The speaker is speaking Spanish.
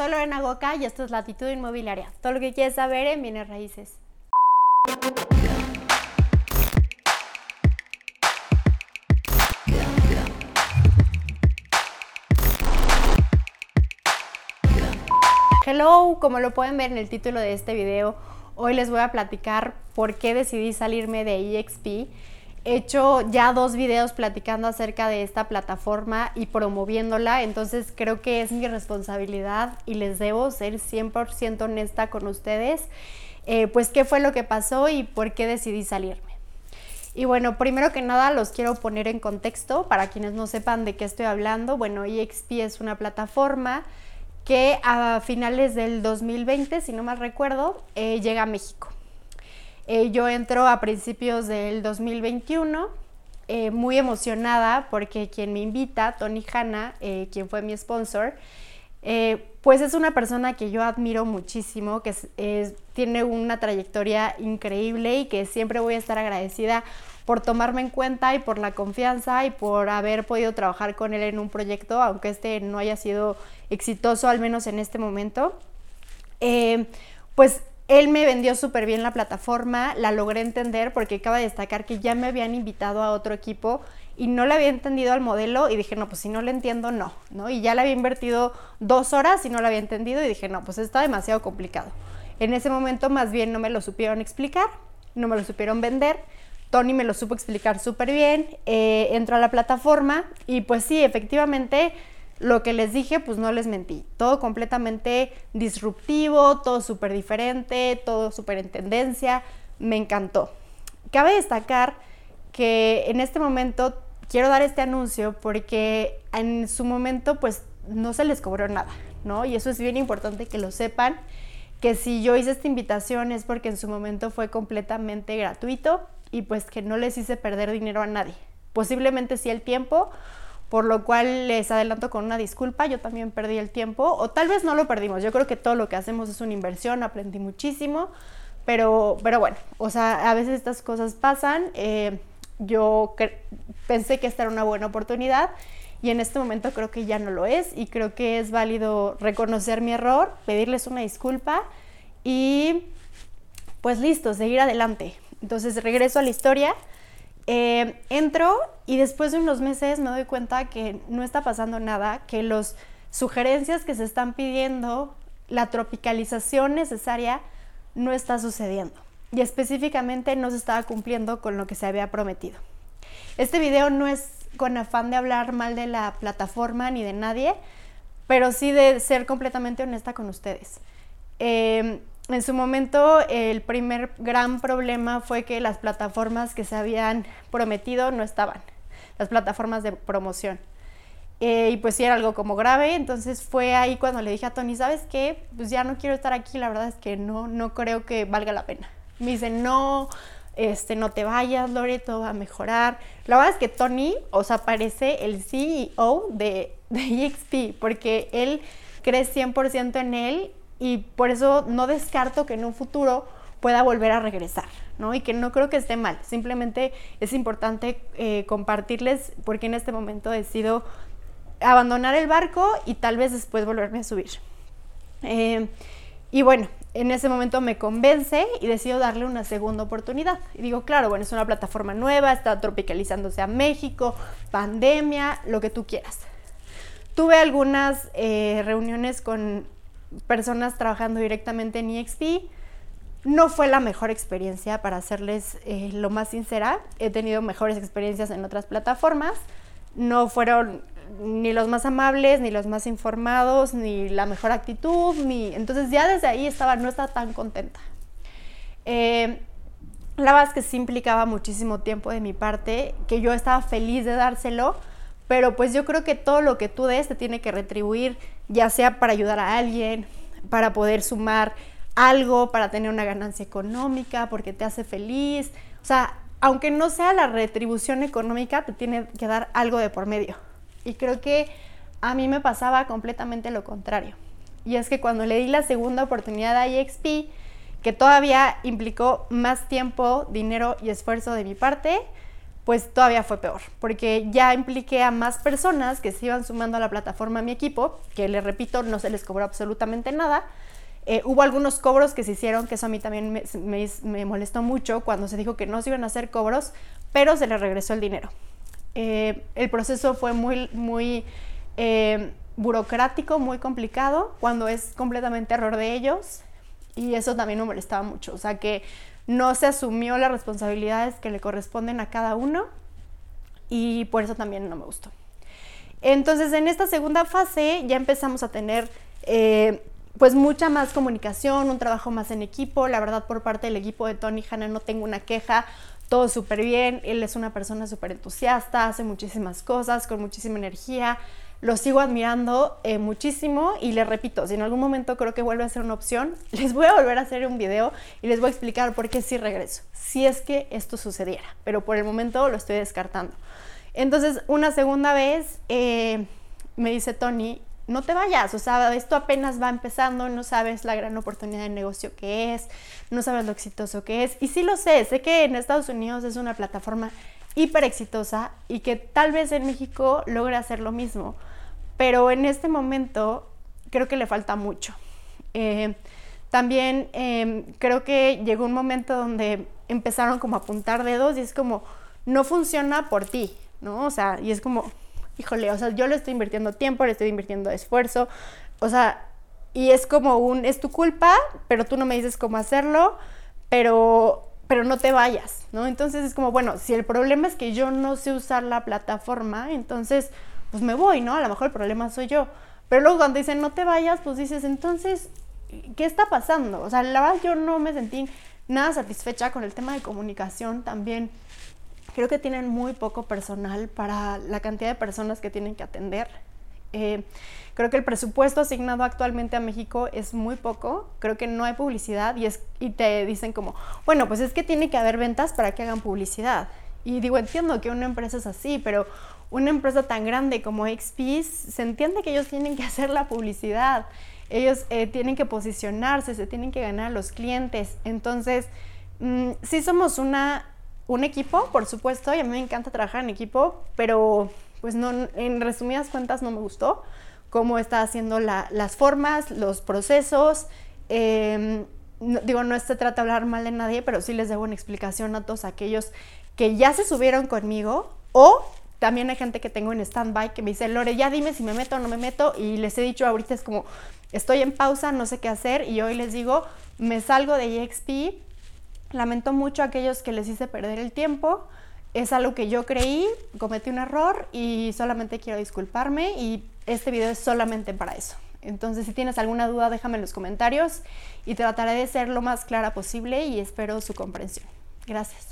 Soy Lorena Goca y esto es Latitud Inmobiliaria. Todo lo que quieres saber en bienes raíces. Hello, como lo pueden ver en el título de este video, hoy les voy a platicar por qué decidí salirme de EXP He hecho ya dos videos platicando acerca de esta plataforma y promoviéndola, entonces creo que es mi responsabilidad y les debo ser 100% honesta con ustedes, eh, pues qué fue lo que pasó y por qué decidí salirme. Y bueno, primero que nada los quiero poner en contexto para quienes no sepan de qué estoy hablando. Bueno, EXP es una plataforma que a finales del 2020, si no mal recuerdo, eh, llega a México. Eh, yo entro a principios del 2021, eh, muy emocionada porque quien me invita, Tony Hanna, eh, quien fue mi sponsor, pues es una persona que yo admiro muchísimo, que tiene una trayectoria increíble y que siempre voy a estar agradecida por tomarme en cuenta y por la confianza y por haber podido trabajar con él en un proyecto, aunque este no haya sido exitoso, al menos en este momento. pues él me vendió súper bien la plataforma, la logré entender porque acaba de destacar que ya me habían invitado a otro equipo y no le había entendido al modelo y dije, no, pues si no le entiendo, no, ¿no? Y ya le había invertido dos horas y no lo había entendido y dije, no, pues está demasiado complicado. En ese momento más bien no me lo supieron explicar, no me lo supieron vender. Tony me lo supo explicar súper bien, eh, entró a la plataforma y pues sí, efectivamente lo que les dije, pues no les mentí. Todo completamente disruptivo, todo súper diferente, todo súper en tendencia. Me encantó. Cabe destacar que en este momento quiero dar este anuncio porque en su momento pues no se les cobró nada, ¿no? Y eso es bien importante que lo sepan, que si yo hice esta invitación es porque en su momento fue completamente gratuito y pues que no les hice perder dinero a nadie. Posiblemente sí el tiempo, por lo cual les adelanto con una disculpa, yo también perdí el tiempo, o tal vez no lo perdimos, yo creo que todo lo que hacemos es una inversión, aprendí muchísimo, pero, pero bueno, o sea, a veces estas cosas pasan, eh, yo pensé que esta era una buena oportunidad y en este momento creo que ya no lo es y creo que es válido reconocer mi error, pedirles una disculpa y pues listo, seguir adelante. Entonces regreso a la historia. Eh, entro y después de unos meses me doy cuenta que no está pasando nada, que las sugerencias que se están pidiendo, la tropicalización necesaria, no está sucediendo. Y específicamente no se estaba cumpliendo con lo que se había prometido. Este video no es con afán de hablar mal de la plataforma ni de nadie, pero sí de ser completamente honesta con ustedes. Eh, en su momento el primer gran problema fue que las plataformas que se habían prometido no estaban, las plataformas de promoción. Eh, y pues sí era algo como grave, entonces fue ahí cuando le dije a Tony, ¿sabes qué? Pues ya no quiero estar aquí, la verdad es que no, no creo que valga la pena. Me dice, no, este, no te vayas, Lore, todo va a mejorar. La verdad es que Tony, o sea, parece el CEO de, de EXP, porque él cree 100% en él y por eso no descarto que en un futuro pueda volver a regresar, ¿no? Y que no creo que esté mal, simplemente es importante eh, compartirles porque en este momento decido abandonar el barco y tal vez después volverme a subir. Eh, y bueno, en ese momento me convence y decido darle una segunda oportunidad. Y digo, claro, bueno, es una plataforma nueva, está tropicalizándose a México, pandemia, lo que tú quieras. Tuve algunas eh, reuniones con personas trabajando directamente en EXP. No fue la mejor experiencia, para serles eh, lo más sincera. He tenido mejores experiencias en otras plataformas. No fueron ni los más amables, ni los más informados, ni la mejor actitud, ni... Entonces ya desde ahí estaba, no estaba tan contenta. Eh, la verdad es que sí implicaba muchísimo tiempo de mi parte, que yo estaba feliz de dárselo, pero pues yo creo que todo lo que tú des te tiene que retribuir, ya sea para ayudar a alguien, para poder sumar algo, para tener una ganancia económica, porque te hace feliz. O sea, aunque no sea la retribución económica, te tiene que dar algo de por medio. Y creo que a mí me pasaba completamente lo contrario. Y es que cuando le di la segunda oportunidad a EXP, que todavía implicó más tiempo, dinero y esfuerzo de mi parte, pues todavía fue peor, porque ya impliqué a más personas que se iban sumando a la plataforma a mi equipo, que les repito, no se les cobró absolutamente nada. Eh, hubo algunos cobros que se hicieron, que eso a mí también me, molestó mucho cuando se dijo que no se iban a hacer cobros, pero se les regresó el dinero. Eh, el proceso fue muy, muy eh, burocrático, muy complicado, cuando es completamente error de ellos, y eso también me molestaba mucho, o sea que no se asumió las responsabilidades que le corresponden a cada uno, y por eso también no me gustó. Entonces, en esta segunda fase ya empezamos a tener pues mucha más comunicación, un trabajo más en equipo. La verdad, por parte del equipo de Tony Hanna no tengo una queja, todo súper bien. Él es una persona súper entusiasta, hace muchísimas cosas, con muchísima energía. Lo sigo admirando eh, muchísimo y les repito, si en algún momento creo que vuelve a ser una opción, les voy a volver a hacer un video y les voy a explicar por qué sí regreso, si es que esto sucediera, pero por el momento lo estoy descartando. Entonces, una segunda vez eh, me dice Tony, no te vayas, o sea, esto apenas va empezando, no sabes la gran oportunidad de negocio que es, no sabes lo exitoso que es. Y sí lo sé, sé que en Estados Unidos es una plataforma hiper exitosa y que tal vez en México logre hacer lo mismo, pero en este momento creo que le falta mucho. Eh, también em, creo que llegó un momento donde empezaron como a apuntar dedos y es como, no funciona por ti, ¿no? O sea, y es como, híjole, o sea, yo le estoy invirtiendo tiempo, le estoy invirtiendo esfuerzo, o sea, y es como un, es tu culpa, pero tú no me dices cómo hacerlo, pero, pero no te vayas, ¿no? Entonces es como, bueno, si el problema es que yo no sé usar la plataforma, entonces, pues me voy, ¿no? A lo mejor el problema soy yo. Pero luego cuando dicen no te vayas, pues dices, entonces, ¿qué está pasando? O sea, la verdad yo no me sentí nada satisfecha con el tema de comunicación también creo que tienen muy poco personal para la cantidad de personas que tienen que atender. Eh, creo que el presupuesto asignado actualmente a México es muy poco, creo que no hay publicidad y, es, y te dicen como, bueno, pues es que tiene que haber ventas para que hagan publicidad. Y digo, entiendo que una empresa es así, pero una empresa tan grande como XP, se entiende que ellos tienen que hacer la publicidad, ellos eh, tienen que posicionarse, se tienen que ganar a los clientes. Entonces, mm, sí somos una un equipo, por supuesto, y a mí me encanta trabajar en equipo, pero pues no, en resumidas cuentas no me gustó cómo está haciendo las formas, los procesos. Em, digo, no se trata de hablar mal de nadie, pero sí les debo una explicación a todos aquellos que ya se subieron conmigo o también hay gente que tengo en stand-by que me dice, Lore, ya dime si me meto o no me meto. Y les he dicho ahorita es como, estoy en pausa, no sé qué hacer. Y hoy les digo, me salgo de EXP, Lamento mucho a aquellos que les hice perder el tiempo. Es algo que yo creí, cometí un error y solamente quiero disculparme y este video es solamente para eso. Entonces, si tienes alguna duda, déjame en los comentarios y trataré de ser lo más clara posible y espero su comprensión. Gracias.